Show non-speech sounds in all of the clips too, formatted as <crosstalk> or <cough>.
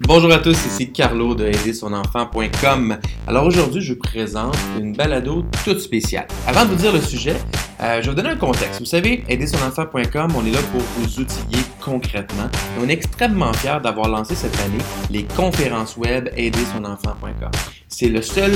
Bonjour à tous, ici Carlo de aidersonenfant.com. Alors aujourd'hui, je vous présente une balado toute spéciale. Avant de vous dire le sujet, euh, je vais vous donner un contexte. Vous savez, aidersonenfant.com, on est là pour vous outiller concrètement. on est extrêmement fiers d'avoir lancé cette année les conférences web aidersonenfant.com. C'est le seul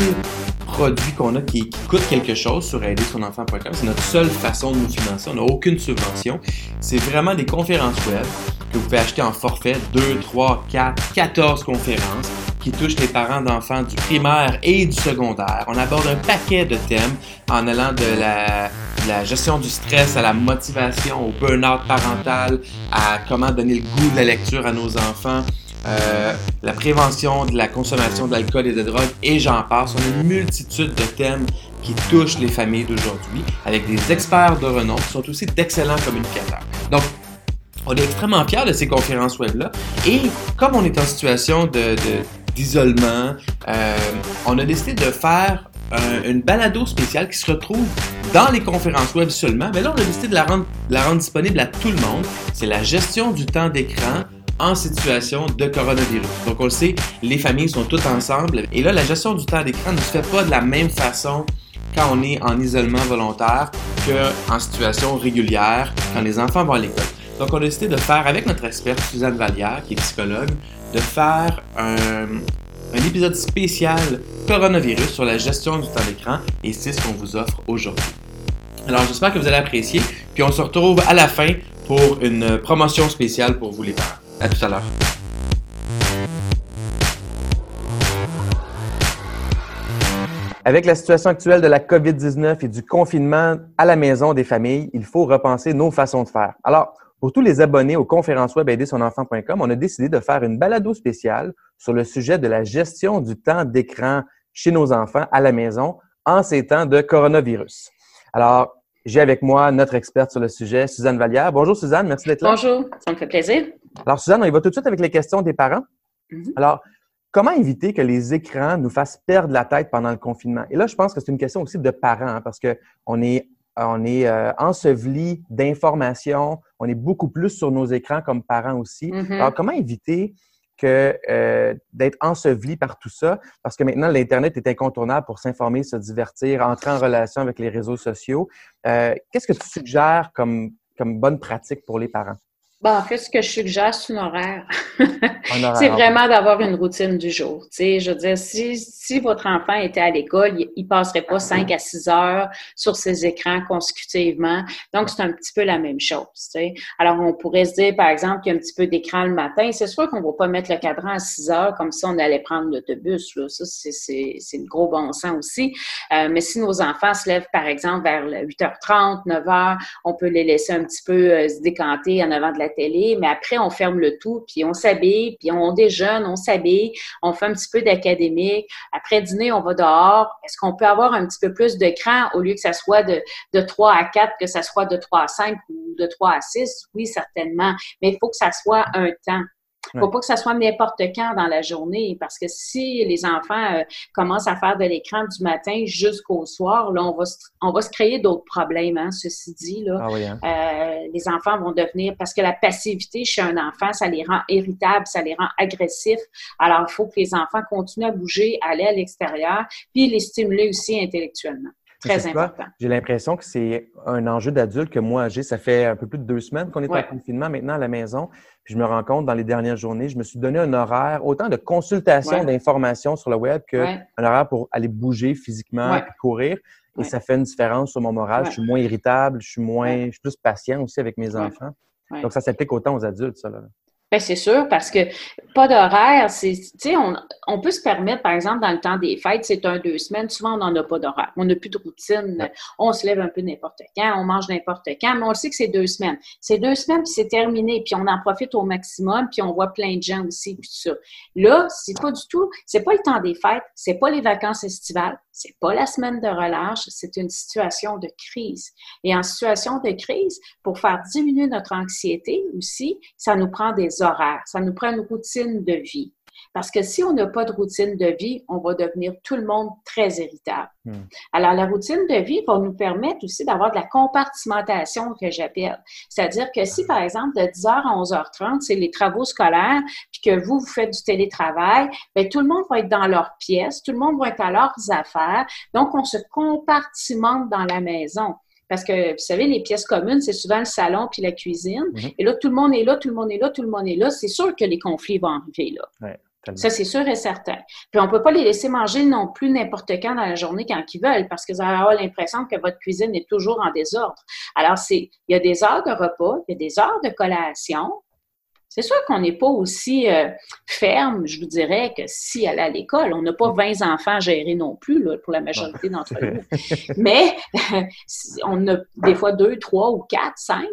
produit qu'on a qui, coûte quelque chose sur aidersonenfant.com. C'est notre seule façon de nous financer. On n'a aucune subvention. C'est vraiment des conférences web que vous pouvez acheter en forfait 2, 3, 4, 14 conférences qui touchent les parents d'enfants du primaire et du secondaire. On aborde un paquet de thèmes en allant de la, gestion du stress à la motivation, au burn-out parental, à comment donner le goût de la lecture à nos enfants. Euh, la prévention de la consommation d'alcool et de drogue, et j'en passe. On a une multitude de thèmes qui touchent les familles d'aujourd'hui, avec des experts de renom qui sont aussi d'excellents communicateurs. Donc, on est extrêmement fiers de ces conférences web-là. Et comme on est en situation d'isolement, euh, on a décidé de faire une balado spéciale qui se retrouve dans les conférences web seulement. Mais là, on a décidé de la rendre, la rendre disponible à tout le monde. C'est la gestion du temps d'écran en situation de coronavirus. Donc, on le sait, les familles sont toutes ensemble. Et là, la gestion du temps d'écran ne se fait pas de la même façon quand on est en isolement volontaire qu'en situation régulière, quand les enfants vont à l'école. Donc, on a décidé de faire, avec notre experte Suzanne Vallière, qui est psychologue, de faire un, un épisode spécial coronavirus sur la gestion du temps d'écran et c'est ce qu'on vous offre aujourd'hui. Alors, j'espère que vous allez apprécier, puis on se retrouve à la fin pour une promotion spéciale pour vous les parents. À tout à l'heure. Avec la situation actuelle de la COVID-19 et du confinement à la maison des familles, il faut repenser nos façons de faire. Alors, pour tous les abonnés aux conférences web aidersonenfant.com, on a décidé de faire une balado spéciale sur le sujet de la gestion du temps d'écran chez nos enfants à la maison en ces temps de coronavirus. Alors, j'ai avec moi notre experte sur le sujet, Suzanne Vallière. Bonjour Suzanne, merci d'être là. Bonjour, ça me fait plaisir. Alors Suzanne, on y va tout de suite avec les questions des parents. Mhm. Alors, comment éviter que les écrans nous fassent perdre la tête pendant le confinement? Et là, je pense que c'est une question aussi de parents, hein, parce qu'on est on est euh, enseveli d'informations, on est beaucoup plus sur nos écrans comme parents aussi. Mhm. Alors, comment éviter que euh, d'être enseveli par tout ça? Parce que maintenant, l'Internet est incontournable pour s'informer, se divertir, entrer en relation avec les réseaux sociaux. Euh, Qu'est-ce que tu suggères comme, comme bonne pratique pour les parents? Bon, en fait, ce que je suggère, c'est un horaire. <laughs> C'est vraiment d'avoir une routine du jour. Tu sais, je veux dire, si, si votre enfant était à l'école, il, il passerait pas 5 à 6 heures sur ses écrans consécutivement. Donc, c'est un petit peu la même chose. Tu sais. Alors, on pourrait se dire, par exemple, qu'il y a un petit peu d'écran le matin. C'est sûr qu'on va pas mettre le cadran à 6 heures comme si on allait prendre l'autobus. Là. Ça, c'est, c'est, c'est le gros bon sens aussi. Euh, mais si nos enfants se lèvent, par exemple, vers le 8h30, 9h, on peut les laisser un petit peu euh, se décanter en avant de la télé, mais après, on ferme le tout, puis on s'habille, puis on déjeune, on s'habille, on fait un petit peu d'académique. Après dîner, on va dehors. Est-ce qu'on peut avoir un petit peu plus d'écran au lieu que ça soit de, de 3 à 4, que ça soit de 3 à 5 ou de 3 à 6? Oui, certainement. Mais il faut que ça soit un temps. Il ne faut pas que ça soit n'importe quand dans la journée, parce que si les enfants euh, commencent à faire de l'écran du matin jusqu'au soir, là, on va se, on va se créer d'autres problèmes, hein, ceci dit. Là. Ah oui, hein? Euh, les enfants vont devenir, parce que la passivité chez un enfant, ça les rend irritables, ça les rend agressifs. Alors, il faut que les enfants continuent à bouger, aller à l'extérieur, puis les stimuler aussi intellectuellement. Très important. J'ai l'impression que c'est un enjeu d'adulte que moi j'ai. Ça fait un peu plus de deux semaines qu'on est Ouais. en confinement maintenant à la maison. Puis je me rends compte dans les dernières journées, je me suis donné un horaire, autant de consultation Ouais. d'informations sur le web que Ouais. un horaire pour aller bouger physiquement courir. Et ça fait une différence sur mon moral. Je suis moins irritable, je suis moins, je suis plus patient aussi avec mes enfants. Donc ça s'applique autant aux adultes, ça. Là. Ben, c'est sûr, parce que pas d'horaire, c'est, tu sais, on, on peut se permettre, par exemple, dans le temps des fêtes, c'est un, deux semaines, souvent, on n'en a pas d'horaire. On n'a plus de routine. Ouais. On se lève un peu n'importe quand, on mange n'importe quand, mais on sait que c'est deux semaines. C'est deux semaines, puis c'est terminé, puis on en profite au maximum, puis on voit plein de gens aussi, puis tout ça. Là, c'est pas du tout, c'est pas le temps des fêtes, c'est pas les vacances estivales, c'est pas la semaine de relâche, c'est une situation de crise. Et en situation de crise, pour faire diminuer notre anxiété aussi, ça nous prend des horaires, ça nous prend une routine de vie. Parce que si on n'a pas de routine de vie, on va devenir tout le monde très irritable. Hmm. Alors, la routine de vie va nous permettre aussi d'avoir de la compartimentation que j'appelle. C'est-à-dire que si, par exemple, de 10h à 11h30, c'est les travaux scolaires, puis que vous, vous faites du télétravail, bien, tout le monde va être dans leur pièce, tout le monde va être à leurs affaires. Donc, on se compartimente dans la maison. Parce que, vous savez, les pièces communes, c'est souvent le salon puis la cuisine. Mhm. Et là, tout le monde est là, tout le monde est là, tout le monde est là. C'est sûr que les conflits vont arriver là. ça, c'est sûr et certain. Puis on ne peut pas les laisser manger non plus n'importe quand dans la journée quand ils veulent, parce allez avoir l'impression que votre cuisine est toujours en désordre. Alors, c'est, il y a des heures de repas, il y a des heures de collation, c'est sûr qu'on n'est pas aussi euh, ferme, je vous dirais, que si elle est à l'école. On n'a pas 20 enfants à gérer non plus, pour la majorité d'entre <laughs> nous. Mais <laughs> on a des fois deux, trois ou quatre, cinq.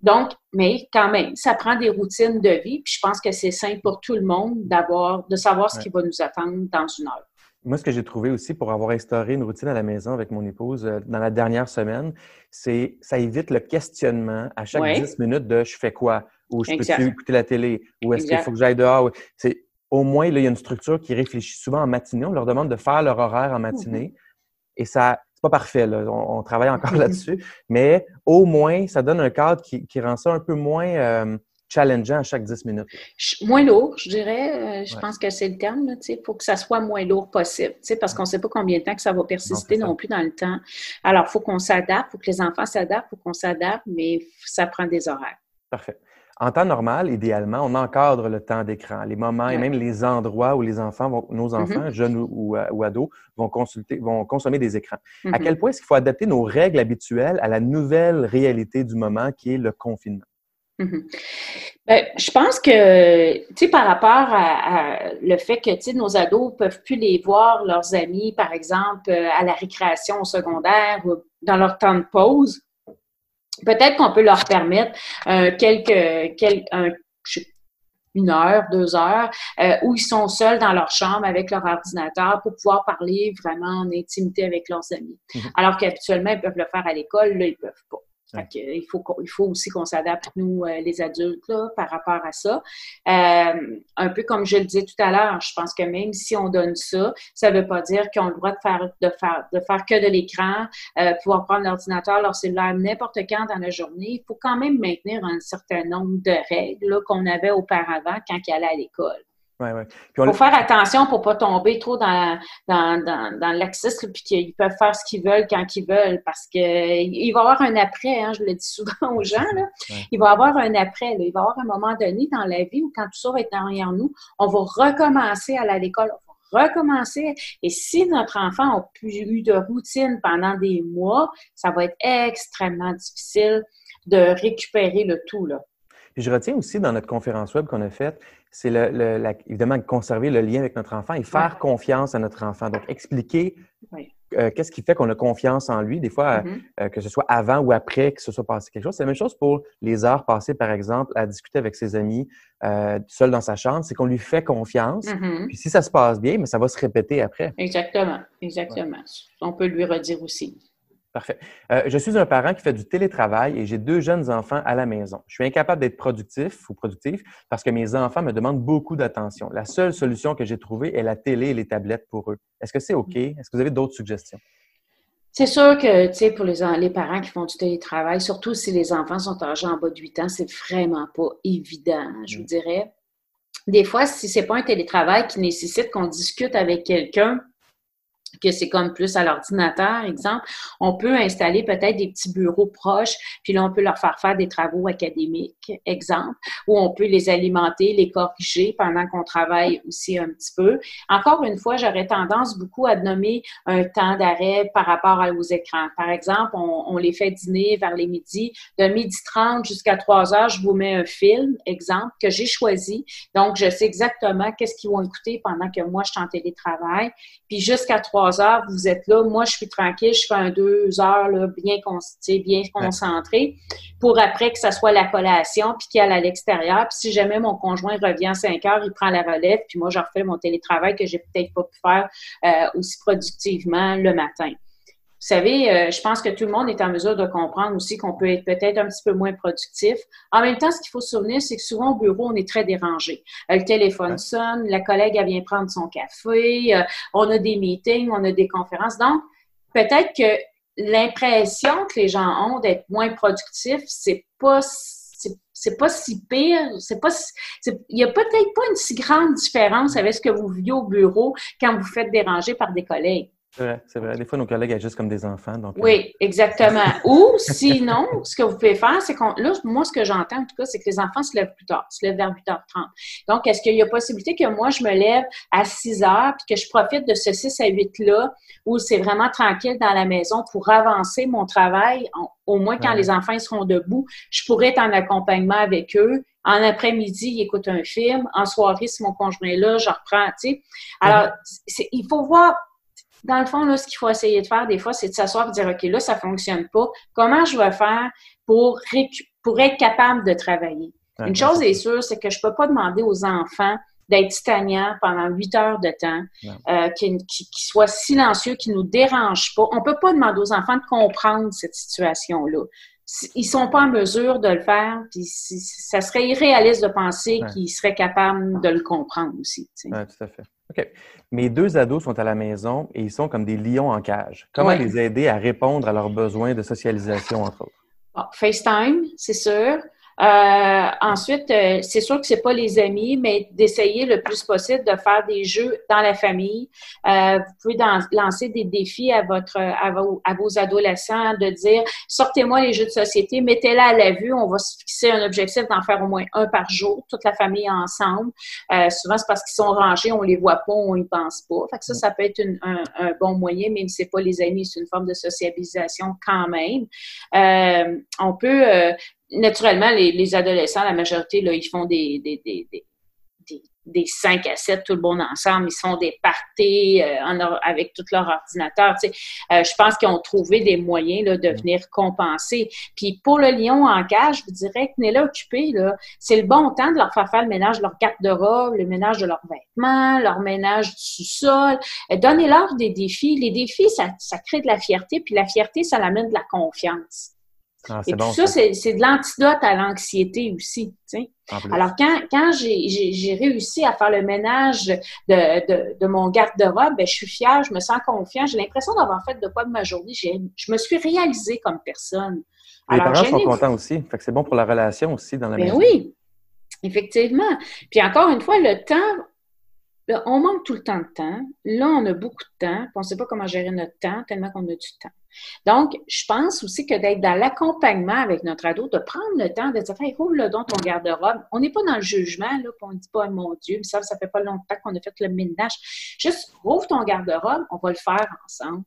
Donc, mais quand même, ça prend des routines de vie. Puis je pense que c'est simple pour tout le monde d'avoir, de savoir ce qui va nous attendre dans une heure. Moi, ce que j'ai trouvé aussi pour avoir instauré une routine à la maison avec mon épouse euh, dans la dernière semaine, c'est ça évite le questionnement à chaque 10 minutes de je fais quoi ou je peux écouter la télé? Ou est-ce qu'il faut que j'aille dehors? C'est au moins là, il y a une structure qui réfléchit souvent en matinée. On leur demande de faire leur horaire en matinée mm-hmm. et ça c'est pas parfait là. On, travaille <laughs> encore là-dessus, mais au moins ça donne un cadre qui, qui rend ça un peu moins euh, challengeant à chaque 10 minutes? Moins lourd, je dirais. Euh, je pense que c'est le terme, pour que ça soit moins lourd possible, parce qu'on ne sait pas combien de temps que ça va persister non, plus dans le temps. Alors, il faut qu'on s'adapte, il faut que les enfants s'adaptent, il faut qu'on s'adapte, mais ça prend des horaires. Parfait. En temps normal, idéalement, on encadre le temps d'écran, les moments et même les endroits où les enfants vont, nos mm-hmm. enfants, jeunes ou, ados, vont consulter, vont consommer des écrans. À mm-hmm. quel point est-ce qu'il faut adapter nos règles habituelles à la nouvelle réalité du moment qui est le confinement? Mhm. Ben, je pense que, tu sais, par rapport à, le fait que, tu sais, nos ados ne peuvent plus les voir, leurs amis, par exemple, euh, à la récréation au secondaire ou dans leur temps de pause, peut-être qu'on peut leur permettre euh, quelques, quelques une heure, deux heures, euh, où ils sont seuls dans leur chambre avec leur ordinateur pour pouvoir parler vraiment en intimité avec leurs amis. Mhm. Alors qu'habituellement, ils peuvent le faire à l'école, là, ils peuvent pas il, faut, il faut aussi qu'on s'adapte, nous, euh, les adultes, là, par rapport à ça. Euh, un peu comme je le disais tout à l'heure, je pense que même si on donne ça, ça ne veut pas dire qu'on a le droit de faire, de faire, de faire que de l'écran, euh, pouvoir prendre l'ordinateur, leur cellulaire n'importe quand dans la journée. Il faut quand même maintenir un certain nombre de règles qu'on avait auparavant quand ils allaient à l'école. Il faut faire attention pour ne pas tomber trop dans, dans, dans, dans laxisme puis qu'ils peuvent faire ce qu'ils veulent quand ils veulent parce qu'il va y avoir un après, hein, je le dis souvent aux gens, là. il va y avoir un après. Il va y avoir un moment donné dans la vie où quand tout ça va être derrière nous, on va recommencer à aller à l'école, on va recommencer. Et si notre enfant n'a plus eu de routine pendant des mois, ça va être extrêmement difficile de récupérer le tout. Là. je retiens aussi dans notre conférence web qu'on a faite, c'est le, évidemment conserver le lien avec notre enfant et faire confiance à notre enfant. Donc, expliquer euh, qu'est-ce qui fait qu'on a confiance en lui, des fois, mm-hmm. euh, que ce soit avant ou après que ce soit passé quelque chose. C'est la même chose pour les heures passées, par exemple, à discuter avec ses amis, euh, seul dans sa chambre, c'est qu'on lui fait confiance. Mm-hmm. Puis si ça se passe bien, mais ça va se répéter après. Exactement, exactement. On peut lui redire aussi. Parfait. Euh, je suis un parent qui fait du télétravail et j'ai deux jeunes enfants à la maison. Je suis incapable d'être productif ou productif parce que mes enfants me demandent beaucoup d'attention. La seule solution que j'ai trouvée est la télé et les tablettes pour eux. Est-ce que c'est OK? Est-ce que vous avez d'autres suggestions? C'est sûr que, tu sais, pour les, les, parents qui font du télétravail, surtout si les enfants sont âgés en bas de 8 ans, c'est vraiment pas évident, je vous mm. dirais. Des fois, si c'est pas un télétravail qui nécessite qu'on discute avec quelqu'un, que c'est comme plus à l'ordinateur, exemple, on peut installer peut-être des petits bureaux proches, puis là, on peut leur faire faire des travaux académiques, exemple, ou on peut les alimenter, les corriger pendant qu'on travaille aussi un petit peu. Encore une fois, j'aurais tendance beaucoup à nommer un temps d'arrêt par rapport aux écrans. Par exemple, on, les fait dîner vers les midis, de midi 30 jusqu'à 3 heures, je vous mets un film, exemple, que j'ai choisi. Donc, je sais exactement qu'est-ce qu'ils vont écouter pendant que moi, je suis en télétravail. Puis jusqu'à 3 heures, vous êtes là. Moi, je suis tranquille, je fais un deux heures là, bien, bien concentré pour après que ça soit la collation puis qu'il aille à l'extérieur. Puis si jamais mon conjoint revient à 5 heures, il prend la relève puis moi, je refais mon télétravail que j'ai peut-être pas pu faire euh, aussi productivement le matin. Savez, euh, je pense que tout le monde est en mesure de comprendre aussi qu'on peut être peut-être un petit peu moins productif. En même temps, ce qu'il faut se souvenir, c'est que souvent au bureau, on est très dérangé. Euh, le téléphone sonne, la collègue, elle vient prendre son café, euh, on a des meetings, on a des conférences. Donc, peut-être que l'impression que les gens ont d'être moins productifs, c'est pas c'est pas si pire, c'est pas il y a peut-être pas une si grande différence avec ce que vous vivez au bureau quand vous faites déranger par des collègues. C'est vrai, c'est vrai. Des fois, nos collègues agissent comme des enfants. Donc, oui, euh, exactement. <laughs> Ou sinon, ce que vous pouvez faire, c'est qu'on. Là, moi, ce que j'entends, en tout cas, c'est que les enfants se lèvent plus tard, se lèvent vers 8h30. Donc, est-ce qu'il y a possibilité que moi, je me lève à 6 h puis que je profite de ce 6 à 8-là, où c'est vraiment tranquille dans la maison pour avancer mon travail, au moins quand les enfants seront debout, je pourrais être en accompagnement avec eux. En après-midi, ils écoutent un film. En soirée, si mon conjoint est là, je reprends, tu sais. Alors, il faut voir dans le fond, là, ce qu'il faut essayer de faire des fois, c'est de s'asseoir et de dire, OK, là, ça fonctionne pas. Comment je vais faire pour, pour être capable de travailler? Une chose est sûre, c'est que je peux pas demander aux enfants d'être titagnants pendant huit heures de temps, euh, qu'ils soient silencieux, qu'ils nous dérangent pas. On peut pas demander aux enfants de comprendre cette situation-là. Ils sont pas en mesure de le faire, puis ça serait irréaliste de penser qu'ils seraient capables de le comprendre aussi. Oui, tout à fait. OK. Mes deux ados sont à la maison et ils sont comme des lions en cage. Comment les aider à répondre à leurs besoins de socialisation, entre autres? FaceTime, c'est sûr. Euh, ensuite, euh, c'est sûr que c'est pas les amis, mais d'essayer le plus possible de faire des jeux dans la famille. Euh, vous pouvez lancer des défis à votre à vos, adolescents, de dire sortez-moi les jeux de société, mettez-la à la vue. On va se fixer un objectif d'en faire au moins un par jour, toute la famille ensemble. souvent, c'est parce qu'ils sont rangés, on les voit pas, on y pense pas. Fait que ça, ça peut être un, un, bon moyen, même si c'est pas les amis, c'est une forme de sociabilisation quand même. on peut naturellement, les, adolescents, la majorité, là, ils font des, des, des, des, 5 à 7, tout le monde ensemble. Ils se font des parties euh, avec tout leur ordinateur. Tu sais. Euh, je pense qu'ils ont trouvé des moyens là, de venir compenser. Puis pour le lion en cage, je vous dirais que tenez-le occupé, là, c'est le bon temps de leur faire faire le ménage de leur garde-robe, le ménage de leurs vêtements, leur ménage du sous-sol. Euh, donnez-leur des défis. Les défis, ça, ça crée de la fierté, puis la fierté, ça amène de la confiance. Ah, Et tout ça, c'est de l'antidote à l'anxiété aussi. Alors, quand, quand j'ai réussi à faire le ménage de, de, de mon garde-robe, ben, je suis fière, je me sens confiante, j'ai l'impression d'avoir fait de quoi de ma journée. Je me suis réalisée comme personne. Les parents sont contents aussi. Fait que c'est bon pour la relation aussi dans la ben maison. Oui, effectivement. Puis encore une fois, le temps, on manque tout le temps de temps. Là, on a beaucoup de temps. on ne sait pas comment gérer notre temps tellement qu'on a du temps. Donc, je pense aussi que d'être dans l'accompagnement avec notre ado, de prendre le temps de dire, hey, roule le don ton garde-robe. On n'est pas dans le jugement, là, on ne dit pas, mon Dieu, ça, ça fait pas longtemps qu'on a fait le ménage. Juste, rouvre ton garde-robe, on va le faire ensemble.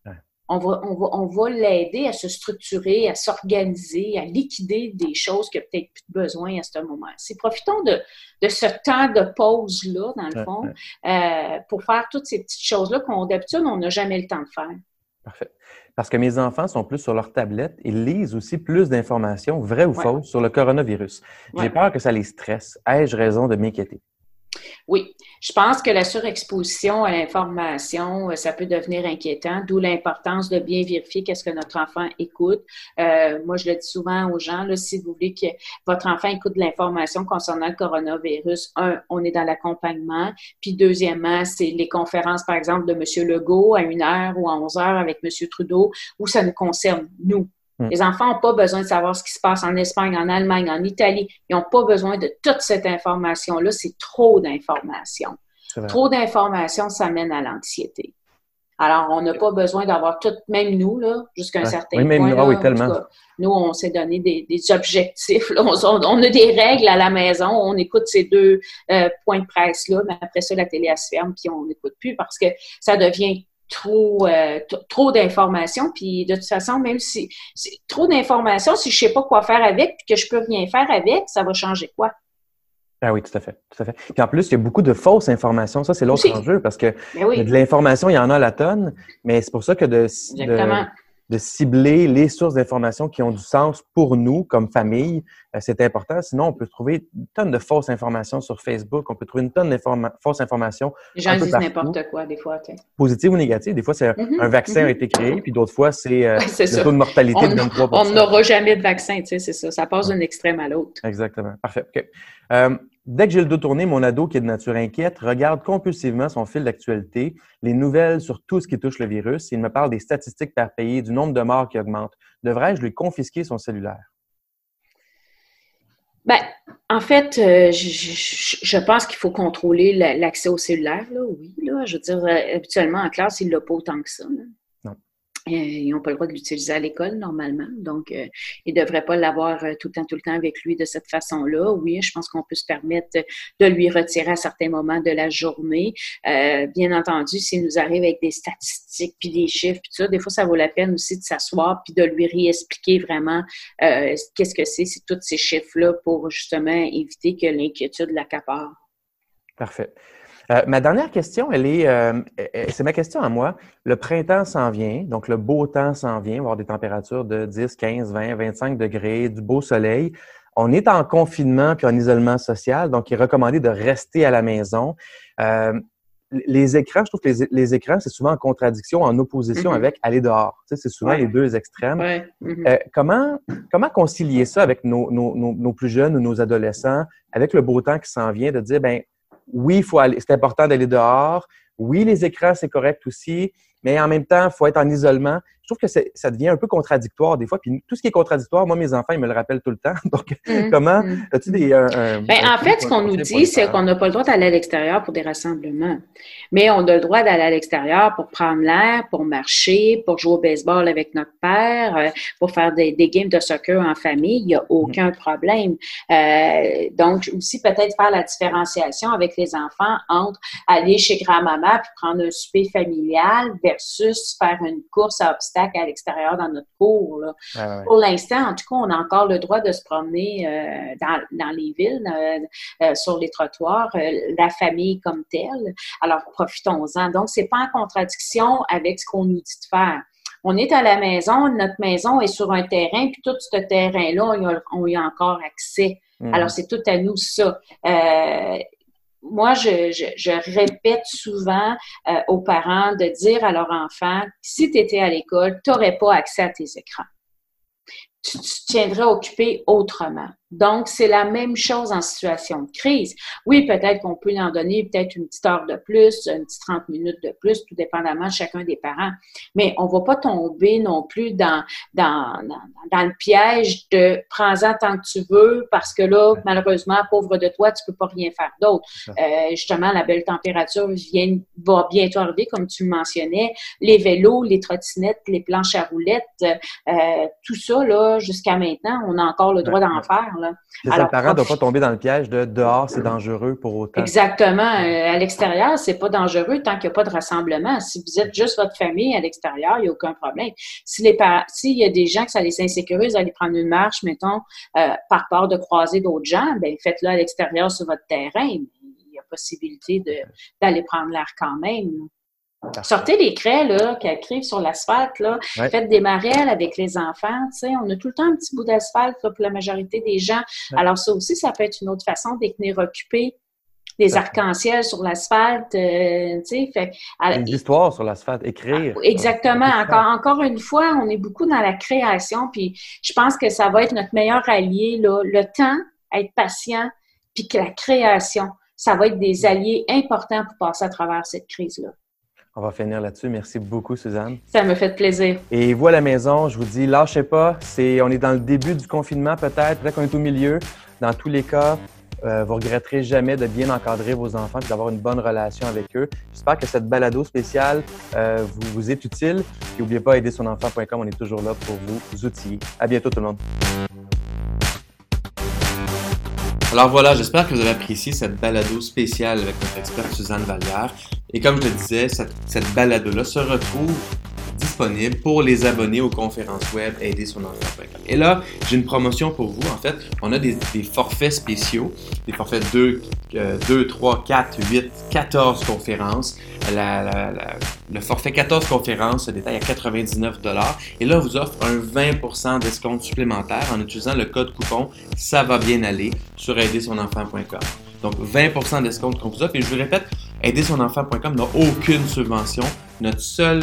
On va, on va, on va l'aider à se structurer, à s'organiser, à liquider des choses qu'il a peut-être plus besoin à ce moment-ci. Profitons de, de ce temps de pause-là, dans le fond, euh, pour faire toutes ces petites choses-là qu'on d'habitude, on n'a jamais le temps de faire. Parfait. Parce que mes enfants sont plus sur leur tablette et lisent aussi plus d'informations, vraies ou fausses, sur le coronavirus. J'ai peur que ça les stresse. Ai-je raison de m'inquiéter? Oui, je pense que la surexposition à l'information, euh, ça peut devenir inquiétant, d'où l'importance de bien vérifier qu'est-ce que notre enfant écoute. Euh, moi, je le dis souvent aux gens, si vous voulez que votre enfant écoute de l'information concernant le coronavirus, un, on est dans l'accompagnement, puis deuxièmement, c'est les conférences, par exemple, de M. Legault à une heure ou à 11 heures avec M. Trudeau, où ça nous concerne, nous, Hmm. Les enfants n'ont pas besoin de savoir ce qui se passe en Espagne, en Allemagne, en Italie. Ils n'ont pas besoin de toute cette information-là. C'est trop d'informations. Trop d'informations, ça mène à l'anxiété. Alors, on n'a pas besoin d'avoir tout, même nous, là, jusqu'à un certain oui, point. oui, tellement. nous, on s'est donné des, objectifs. On, a des règles à la maison. On écoute ces deux euh, points de presse-là, mais après ça, la télé, elle se ferme, puis on n'écoute plus parce que ça devient trop euh, trop d'informations puis de toute façon même si trop d'informations si je sais pas quoi faire avec puis que je peux rien faire avec ça va changer quoi? Ah oui, tout à fait, tout à fait. Puis en plus, il y a beaucoup de fausses informations. Ça, c'est l'autre enjeu parce que ben de l'information, il y en a à la tonne, mais c'est pour ça que de, de cibler les sources d'informations qui ont du sens pour nous comme famille. Euh, c'est important. Sinon, on peut trouver une tonne de fausses informations sur Facebook. On peut trouver une tonne de fausses informations. Les gens disent n'importe quoi, des fois. Positives ou négatives. Des fois, c'est mm-hmm, un vaccin a mm-hmm. été créé, puis d'autres fois, c'est euh, <laughs> le taux de mortalité de 23 On n'aura jamais de vaccin, tu sais, c'est ça. Ça passe d'un extrême à l'autre. Exactement. Parfait. Euh, Dès que j'ai le dos tourné, mon ado, qui est de nature inquiète, regarde compulsivement son fil d'actualité, les nouvelles sur tout ce qui touche le virus. Il me parle des statistiques par pays, du nombre de morts qui augmente. Devrais-je lui confisquer son cellulaire? Ben, en fait, euh, je, pense qu'il faut contrôler l'accès au cellulaire, là, oui. Là. Je veux dire, euh, habituellement, en classe, il l'a pas autant que ça. Ils n'ont pas le droit de l'utiliser à l'école normalement, donc euh, ils ne devraient pas l'avoir euh, tout le temps, tout le temps avec lui de cette façon-là. Oui, je pense qu'on peut se permettre de lui retirer à certains moments de la journée. bien entendu, s'il nous arrive avec des statistiques puis des chiffres puis ça, des fois ça vaut la peine aussi de s'asseoir puis de lui réexpliquer vraiment qu'est-ce que c'est, c'est tous ces chiffres-là pour justement éviter que l'inquiétude l'accapare. Parfait. Euh, ma dernière question, elle est, euh, c'est ma question à moi. Le printemps s'en vient, donc le beau temps s'en vient, avoir des températures de 10, 15, 20, 25 degrés, du beau soleil. On est en confinement puis en isolement social, donc il est recommandé de rester à la maison. Euh, les écrans, je trouve que les, écrans, c'est souvent en contradiction, en opposition mm-hmm. avec aller dehors. Tu sais, c'est souvent les deux extrêmes. Mm-hmm. comment, comment concilier ça avec nos, nos, nos, plus jeunes ou nos adolescents, avec le beau temps qui s'en vient, de dire, ben oui, faut aller, c'est important d'aller dehors. Oui, les écrans, c'est correct aussi, mais en même temps, il faut être en isolement je trouve que ça devient un peu contradictoire des fois. Puis tout ce qui est contradictoire, moi, mes enfants, ils me le rappellent tout le temps. <laughs> Donc, mmh, comment mmh. as-tu des. Ben, en fait, ce qu'on nous dit, c'est qu'on n'a pas le droit d'aller à l'extérieur pour des rassemblements. Mais on a le droit d'aller à l'extérieur pour prendre l'air, pour marcher, pour jouer au baseball avec notre père, euh, pour faire des, games de soccer en famille. Il n'y a mmh. aucun problème. Euh, donc, aussi peut-être faire la différenciation avec les enfants entre aller chez grand-maman puis prendre un souper familial versus faire une course à obstacles à l'extérieur dans notre cours. Pour l'instant, en tout cas, on a encore le droit de se promener euh, dans, les villes, euh, euh, sur les trottoirs, la famille comme telle. Alors, profitons-en. Donc, c'est pas en contradiction avec ce qu'on nous dit de faire on est à la maison, notre maison est sur un terrain, puis tout ce terrain-là, on, y a encore accès. Mmh. Alors, c'est tout à nous ça moi, je, répète souvent euh, aux parents de dire à leur enfant, si tu étais à l'école, tu n'aurais pas accès à tes écrans. Tu, tu te tiendrais occupé autrement. Donc, c'est la même chose en situation de crise. Oui, peut-être qu'on peut en donner peut-être une petite heure de plus, une petite 30 minutes de plus, tout dépendamment de chacun des parents. Mais on va pas tomber non plus dans, dans, dans, le piège de prends-en tant que tu veux parce que là, malheureusement, pauvre de toi, tu peux pas rien faire d'autre. Euh, justement, la belle température vient, va bientôt arriver, comme tu le mentionnais. Les vélos, les trottinettes, les planches à roulettes, euh, tout ça, là, jusqu'à maintenant, on a encore le droit d'en faire. Les parents ne doivent pas tomber dans le piège de dehors, c'est dangereux pour autant. Exactement. Euh, à l'extérieur, c'est pas dangereux tant qu'il n'y a pas de rassemblement. Si vous êtes juste votre famille à l'extérieur, il n'y a aucun problème. Si les s'il y a des gens que ça les insécurise d'aller prendre une marche, mettons, euh, par peur de croiser d'autres gens, ben faites-le à l'extérieur sur votre terrain. Il y a possibilité d'aller prendre l'air quand même. Sortez les craies là, qui écrivent sur l'asphalte, là. faites des marelles avec les enfants. On a tout le temps un petit bout d'asphalte pour la majorité des gens. Alors ça aussi, ça peut être une autre façon de occuper des arcs-en-ciel sur l'asphalte. Euh, fait, Une histoire sur l'asphalte, écrire. Ah, exactement. Encore, encore une fois, on est beaucoup dans la création, puis je pense que ça va être notre meilleur allié, là. le temps, être patient, puis que la création, ça va être des alliés importants pour passer à travers cette crise-là. On va finir là-dessus. Merci beaucoup, Suzanne. Ça me fait plaisir. Et vous à la maison, je vous dis, lâchez pas. C'est, on est dans le début du confinement peut-être, peut-être qu'on est au milieu. Dans tous les cas, euh, vous regretterez jamais de bien encadrer vos enfants et d'avoir une bonne relation avec eux. J'espère que cette balado spéciale euh, vous, vous, est utile. Et n'oubliez pas, aider son enfant.com, on est toujours là pour vous outiller. À bientôt tout le monde. Alors voilà, j'espère que vous avez apprécié cette balado spéciale avec notre experte Suzanne Vallière. Et comme je le disais, cette, balado-là se retrouve pour les abonnés aux conférences web Aider. Et là, j'ai une promotion pour vous. En fait, on a des, forfaits spéciaux, des forfaits 2, 2, 3, 4, 8, 14 conférences. le forfait 14 conférences se détaille à 99 Et là, on vous offre un 20% d'escompte supplémentaire en utilisant le code coupon Ça va bien aller sur aidersonenfant.com. Donc 20% d'escompte qu'on vous offre. Et je vous répète, aidersonenfant.com n'a aucune subvention. Notre seul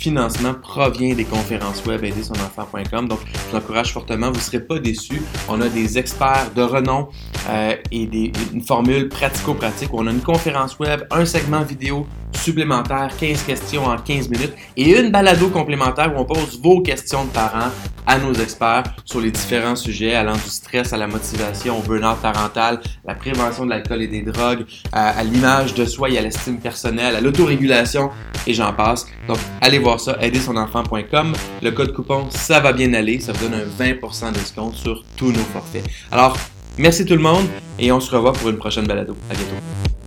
financement provient des conférences web aidersonenfant.com. Donc, je vous encourage fortement, vous ne serez pas déçus. On a des experts de renom euh, et des, une formule pratico-pratique où on a une conférence web, un segment vidéo supplémentaire, 15 questions en 15 minutes et une balado complémentaire où on pose vos questions de parents à nos experts sur les différents sujets allant du stress à la motivation, au burn-out parental, la prévention de l'alcool et des drogues, à, l'image de soi et à l'estime personnelle, à l'autorégulation et j'en passe. Donc, allez voir ça, aidersonenfant.com. Le code coupon, ça va bien aller. Ça vous donne un 20% d'escompte sur tous nos forfaits. Alors, merci tout le monde et on se revoit pour une prochaine balado. À bientôt.